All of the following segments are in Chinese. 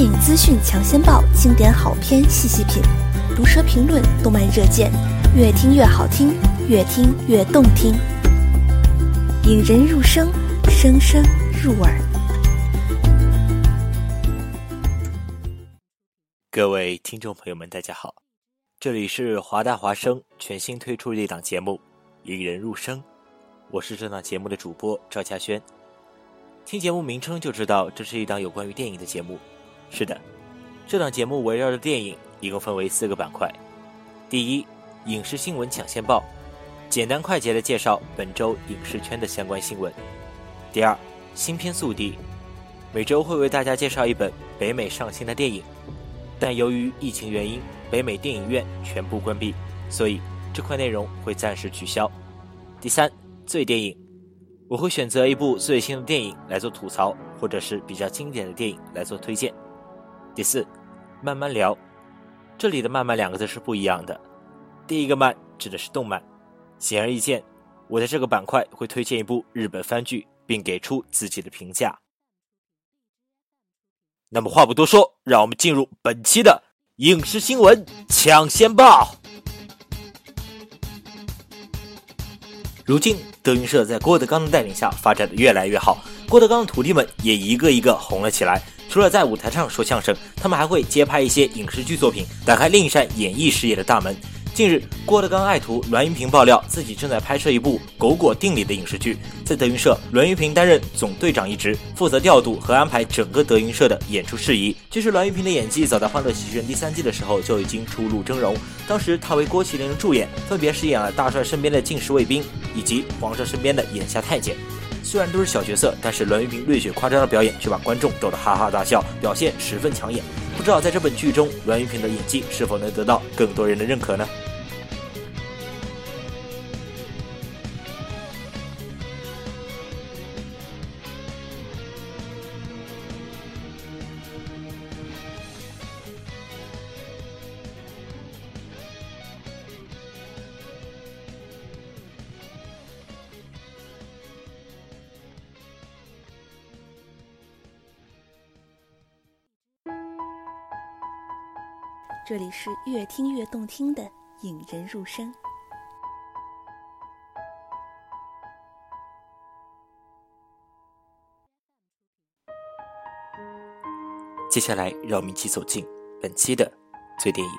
电影资讯抢先报，经典好片细细品，毒舌评论，动漫热荐，越听越好听，越听越动听，引人入声，声声入耳。各位听众朋友们，大家好，这里是华大华生全新推出的一档节目《引人入声》，我是这档节目的主播赵嘉轩。听节目名称就知道，这是一档有关于电影的节目。是的，这档节目围绕着电影，一共分为四个板块。第一，影视新闻抢先报，简单快捷的介绍本周影视圈的相关新闻。第二，新片速递，每周会为大家介绍一本北美上新的电影，但由于疫情原因，北美电影院全部关闭，所以这块内容会暂时取消。第三，最电影，我会选择一部最新的电影来做吐槽，或者是比较经典的电影来做推荐。第四，慢慢聊。这里的“慢慢”两个字是不一样的。第一个“慢”指的是动漫。显而易见，我在这个板块会推荐一部日本番剧，并给出自己的评价。那么话不多说，让我们进入本期的影视新闻抢先报。如今，德云社在郭德纲的带领下发展的越来越好，郭德纲的徒弟们也一个一个红了起来。除了在舞台上说相声，他们还会接拍一些影视剧作品，打开另一扇演艺事业的大门。近日，郭德纲爱徒栾云平爆料自己正在拍摄一部《狗果定理》的影视剧，在德云社，栾云平担任总队长一职，负责调度和安排整个德云社的演出事宜。其实，栾云平的演技早在《欢乐喜剧人》第三季的时候就已经初露峥嵘，当时他为郭麒麟的助演，分别饰演了大帅身边的近侍卫兵以及皇上身边的眼下太监。虽然都是小角色，但是栾云平略显夸张的表演却把观众逗得哈哈大笑，表现十分抢眼。不知道在这本剧中，栾云平的演技是否能得到更多人的认可呢？这里是越听越动听的引人入声。接下来，让我们一起走进本期的最电影。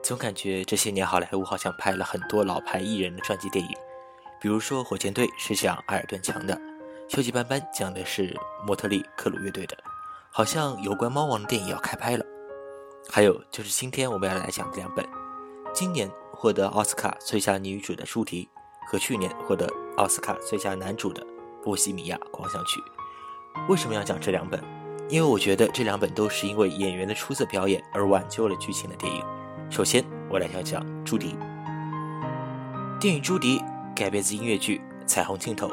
总感觉这些年好莱坞好像拍了很多老牌艺人的传记电影，比如说《火箭队》是讲艾尔顿强的，《锈迹斑斑》讲的是莫特利克鲁乐队的，好像有关猫王的电影要开拍了。还有就是今天我们要来讲的两本，今年获得奥斯卡最佳女主的《朱迪》，和去年获得奥斯卡最佳男主的《波西米亚狂想曲》。为什么要讲这两本？因为我觉得这两本都是因为演员的出色表演而挽救了剧情的电影。首先，我来讲讲《朱迪》。电影《朱迪》改编自音乐剧《彩虹尽头》，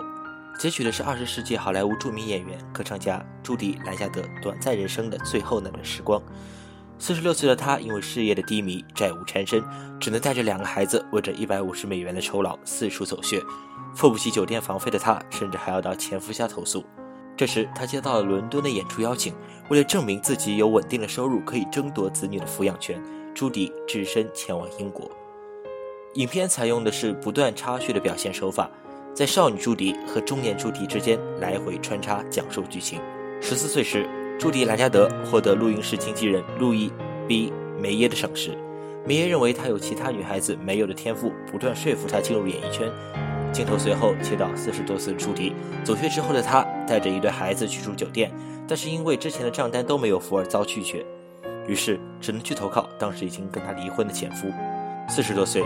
截取的是二十世纪好莱坞著名演员、歌唱家朱迪·兰加德短暂人生的最后那段时光。四十六岁的他，因为事业的低迷，债务缠身，只能带着两个孩子，为着一百五十美元的酬劳四处走穴。付不起酒店房费的他，甚至还要到前夫家投诉。这时，他接到了伦敦的演出邀请，为了证明自己有稳定的收入，可以争夺子女的抚养权，朱迪只身前往英国。影片采用的是不断插叙的表现手法，在少女朱迪和中年朱迪之间来回穿插讲述剧情。十四岁时。朱迪·兰加德获得录音室经纪人路易 ·B· 梅耶的赏识。梅耶认为她有其他女孩子没有的天赋，不断说服她进入演艺圈。镜头随后切到四十多岁的朱迪走穴之后的她，带着一对孩子去住酒店，但是因为之前的账单都没有付而遭拒绝，于是只能去投靠当时已经跟她离婚的前夫。四十多岁，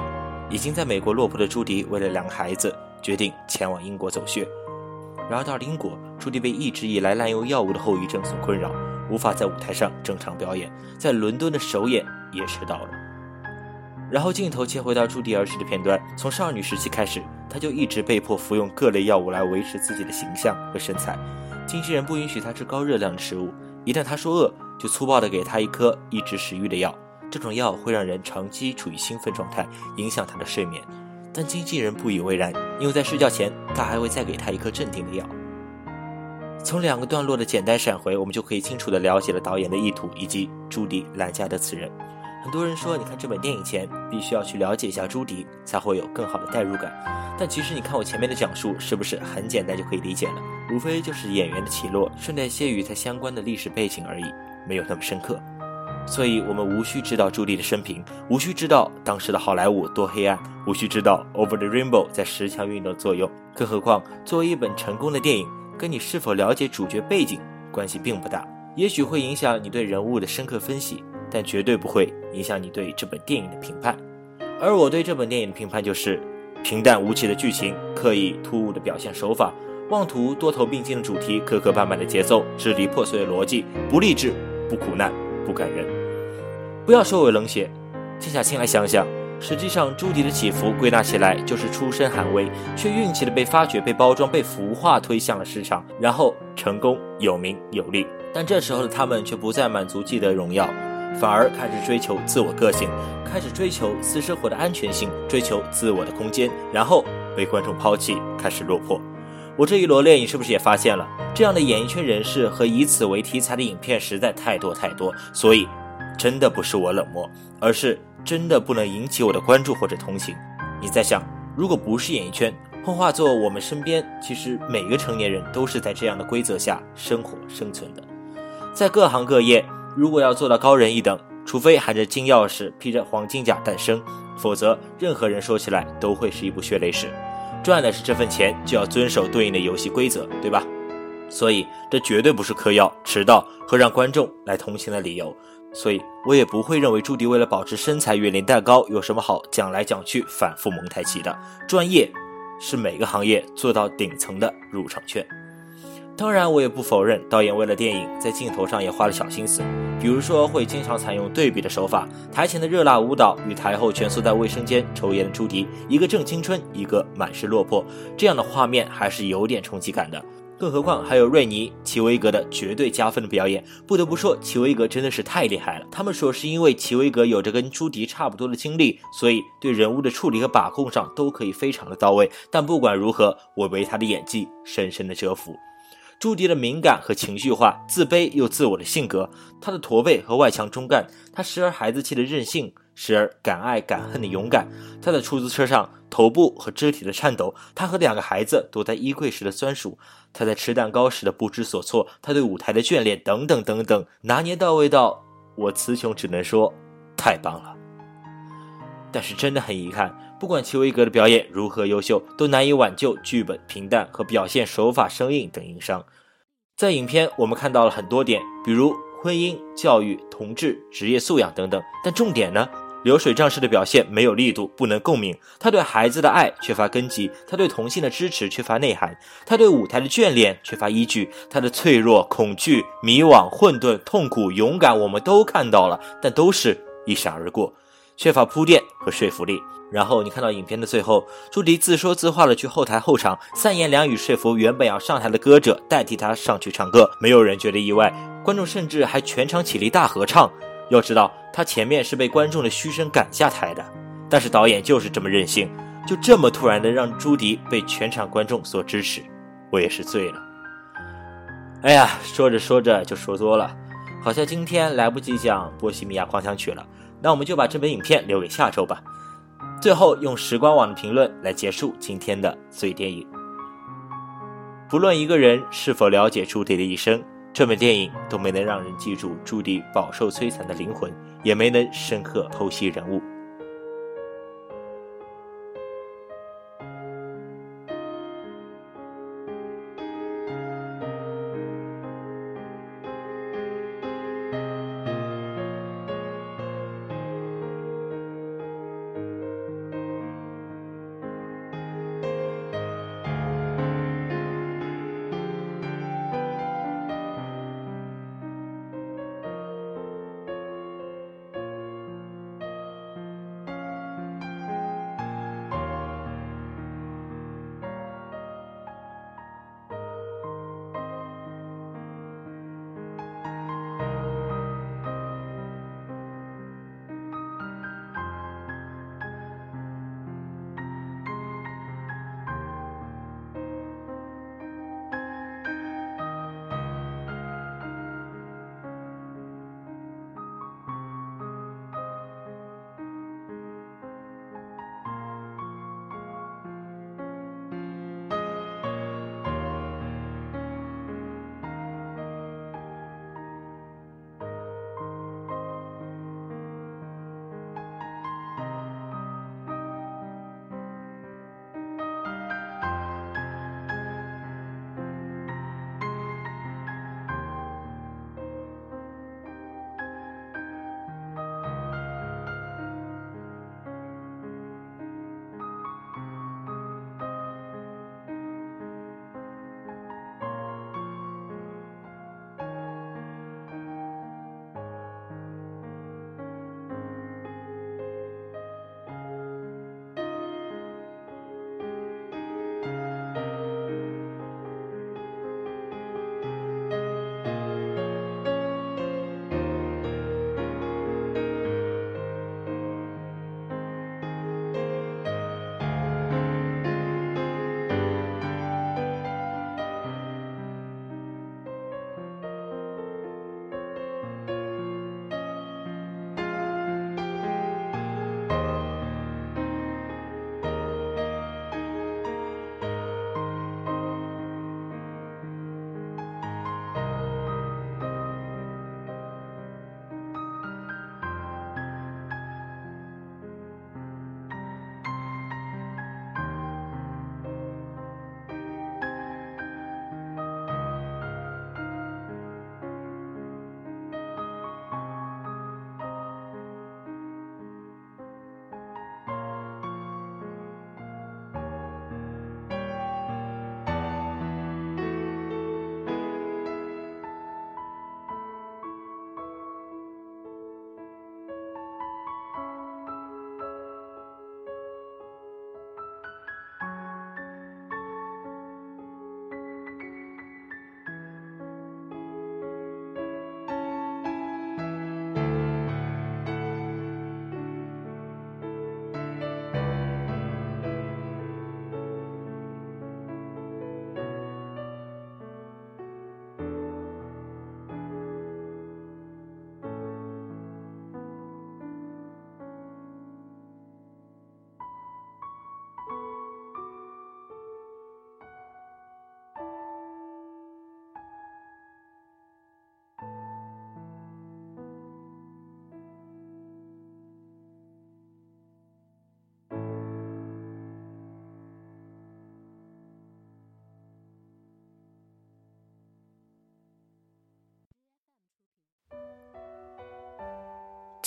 已经在美国落魄的朱迪，为了两个孩子，决定前往英国走穴。然而到了英国，朱迪被一直以来滥用药物的后遗症所困扰，无法在舞台上正常表演，在伦敦的首演也迟到了。然后镜头切回到朱迪儿时的片段，从少女时期开始，她就一直被迫服用各类药物来维持自己的形象和身材。经纪人不允许她吃高热量的食物，一旦她说饿，就粗暴地给她一颗抑制食欲的药。这种药会让人长期处于兴奋状态，影响她的睡眠。但经纪人不以为然，因为在睡觉前，他还会再给她一颗镇定的药。从两个段落的简单闪回，我们就可以清楚地了解了导演的意图以及朱迪兰加的此人。很多人说，你看这本电影前必须要去了解一下朱迪，才会有更好的代入感。但其实你看我前面的讲述，是不是很简单就可以理解了？无非就是演员的起落，顺带些与他相关的历史背景而已，没有那么深刻。所以我们无需知道朱迪的生平，无需知道当时的好莱坞多黑暗，无需知道《Over the Rainbow》在十强运动的作用。更何况，作为一本成功的电影，跟你是否了解主角背景关系并不大，也许会影响你对人物的深刻分析。但绝对不会影响你对这本电影的评判，而我对这本电影的评判就是平淡无奇的剧情，刻意突兀的表现手法，妄图多头并进的主题，磕磕绊绊的节奏，支离破碎的逻辑，不励志，不苦难，不感人。不要说我冷血，静下心来想想，实际上朱迪的起伏归纳起来就是出身寒微，却运气的被发掘、被包装、被孵化，推向了市场，然后成功、有名有利。但这时候的他们却不再满足既得荣耀。反而开始追求自我个性，开始追求私生活的安全性，追求自我的空间，然后被观众抛弃，开始落魄。我这一罗列，你是不是也发现了？这样的演艺圈人士和以此为题材的影片实在太多太多，所以真的不是我冷漠，而是真的不能引起我的关注或者同情。你在想，如果不是演艺圈，幻化作我们身边，其实每个成年人都是在这样的规则下生活生存的，在各行各业。如果要做到高人一等，除非含着金钥匙、披着黄金甲诞生，否则任何人说起来都会是一部血泪史。赚的是这份钱，就要遵守对应的游戏规则，对吧？所以这绝对不是嗑药、迟到和让观众来同情的理由。所以我也不会认为朱迪为了保持身材、远离蛋糕有什么好讲来讲去、反复蒙太奇的。专业是每个行业做到顶层的入场券。当然，我也不否认导演为了电影在镜头上也花了小心思，比如说会经常采用对比的手法，台前的热辣舞蹈与台后蜷缩在卫生间抽烟的朱迪，一个正青春，一个满是落魄，这样的画面还是有点冲击感的。更何况还有瑞尼、齐威格的绝对加分的表演，不得不说齐威格真的是太厉害了。他们说是因为齐威格有着跟朱迪差不多的经历，所以对人物的处理和把控上都可以非常的到位。但不管如何，我为他的演技深深的折服。朱迪的敏感和情绪化、自卑又自我的性格，他的驼背和外强中干，他时而孩子气的任性，时而敢爱敢恨的勇敢，他在出租车上头部和肢体的颤抖，他和两个孩子躲在衣柜时的酸楚，他在吃蛋糕时的不知所措，他对舞台的眷恋，等等等等，拿捏到位到我词穷，只能说太棒了。但是真的很遗憾。不管齐维格的表演如何优秀，都难以挽救剧本平淡和表现手法生硬等硬伤。在影片，我们看到了很多点，比如婚姻、教育、同志、职业素养等等。但重点呢？流水账式的表现没有力度，不能共鸣。他对孩子的爱缺乏根基，他对同性的支持缺乏内涵，他对舞台的眷恋缺乏依据，他的脆弱、恐惧、迷惘、混沌、痛苦、勇敢，我们都看到了，但都是一闪而过，缺乏铺垫和说服力。然后你看到影片的最后，朱迪自说自话的去后台候场，三言两语说服原本要上台的歌者代替他上去唱歌，没有人觉得意外，观众甚至还全场起立大合唱。要知道他前面是被观众的嘘声赶下台的，但是导演就是这么任性，就这么突然的让朱迪被全场观众所支持，我也是醉了。哎呀，说着说着就说多了，好像今天来不及讲《波西米亚狂想曲》了，那我们就把这本影片留给下周吧。最后用时光网的评论来结束今天的醉电影。不论一个人是否了解朱迪的一生，这本电影都没能让人记住朱迪饱受摧残的灵魂，也没能深刻剖析人物。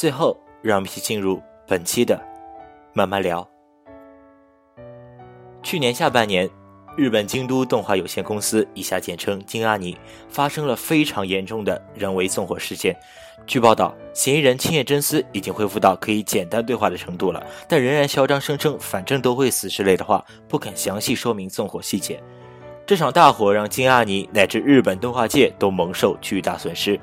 最后，让我们一起进入本期的慢慢聊。去年下半年，日本京都动画有限公司（以下简称京阿尼）发生了非常严重的人为纵火事件。据报道，嫌疑人青叶真司已经恢复到可以简单对话的程度了，但仍然嚣张声称“反正都会死”之类的话，不肯详细说明纵火细节。这场大火让金阿尼乃至日本动画界都蒙受巨大损失。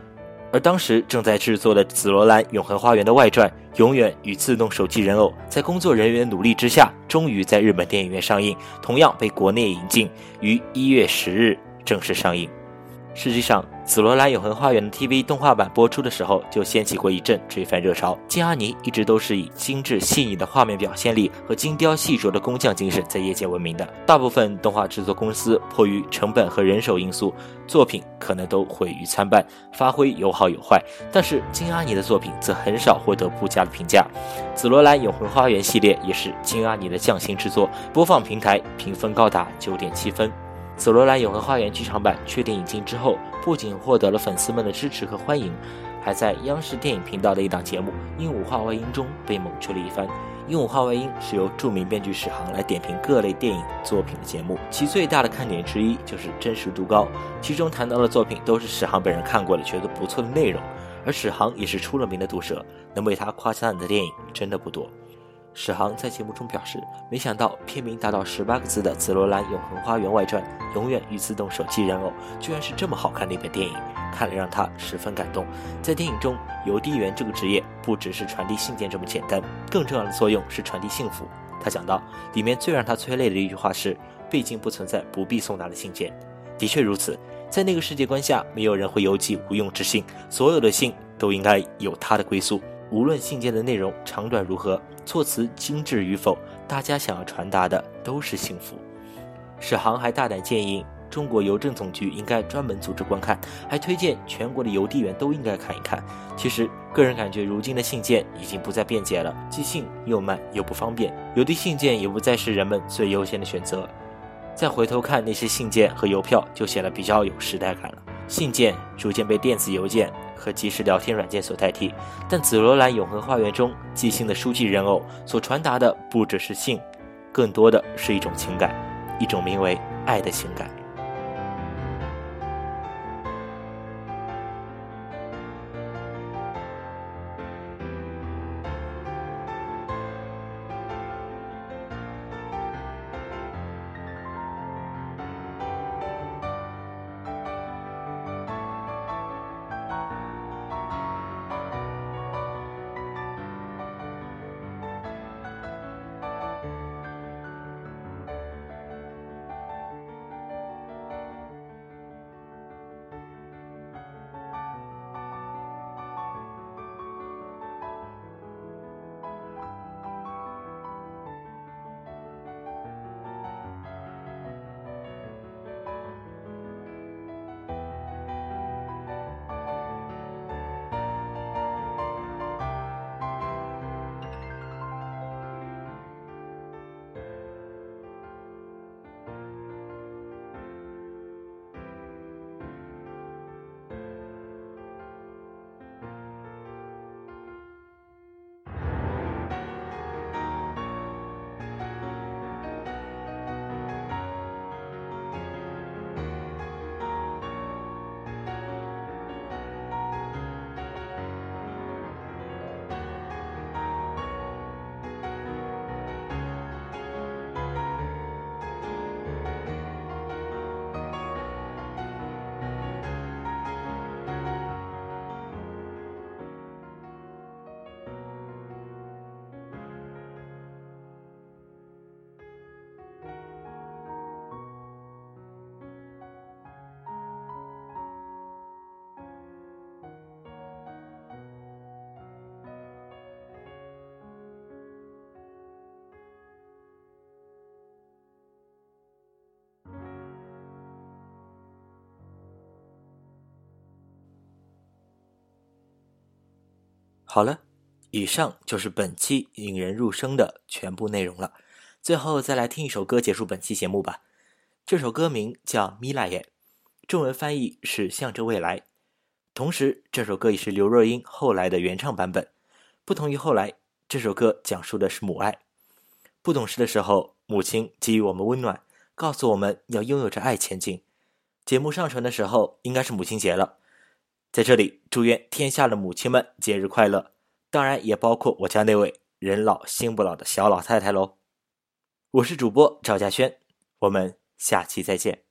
而当时正在制作的《紫罗兰永恒花园》的外传《永远与自动手机人偶》，在工作人员努力之下，终于在日本电影院上映，同样被国内引进，于一月十日正式上映。实际上，《紫罗兰永恒花园》的 TV 动画版播出的时候，就掀起过一阵追番热潮。金阿尼一直都是以精致细腻的画面表现力和精雕细琢的工匠精神在业界闻名的。大部分动画制作公司迫于成本和人手因素，作品可能都毁于参半，发挥有好有坏。但是金阿尼的作品则很少获得不佳的评价，《紫罗兰永恒花园》系列也是金阿尼的匠心之作，播放平台评分高达九点七分。《紫罗兰永恒花园》剧场版确定引进之后，不仅获得了粉丝们的支持和欢迎，还在央视电影频道的一档节目《鹦鹉画外音》中被猛吹了一番。《鹦鹉画外音》是由著名编剧史航来点评各类电影作品的节目，其最大的看点之一就是真实度高，其中谈到的作品都是史航本人看过的、觉得不错的内容，而史航也是出了名的毒舌，能被他夸赞的电影真的不多。史航在节目中表示，没想到片名达到十八个字的《紫罗兰永恒花园外传：永远与自动手机人偶》居然是这么好看的一本电影，看了让他十分感动。在电影中，邮递员这个职业不只是传递信件这么简单，更重要的作用是传递幸福。他讲到，里面最让他催泪的一句话是：“毕竟不存在不必送达的信件。”的确如此，在那个世界观下，没有人会邮寄无用之信，所有的信都应该有它的归宿。无论信件的内容长短如何，措辞精致与否，大家想要传达的都是幸福。史航还大胆建议中国邮政总局应该专门组织观看，还推荐全国的邮递员都应该看一看。其实，个人感觉如今的信件已经不再便捷了，寄信又慢又不方便，邮递信件也不再是人们最优先的选择。再回头看那些信件和邮票，就显得比较有时代感了。信件逐渐被电子邮件。和即时聊天软件所代替，但《紫罗兰永恒花园》中寄信的书记人偶所传达的不只是信，更多的是一种情感，一种名为爱的情感。好了，以上就是本期引人入胜的全部内容了。最后再来听一首歌结束本期节目吧。这首歌名叫《米拉耶》，中文翻译是“向着未来”。同时，这首歌也是刘若英后来的原唱版本。不同于后来，这首歌讲述的是母爱。不懂事的时候，母亲给予我们温暖，告诉我们要拥有着爱前进。节目上传的时候，应该是母亲节了，在这里祝愿天下的母亲们节日快乐，当然也包括我家那位人老心不老的小老太太喽。我是主播赵嘉轩，我们下期再见。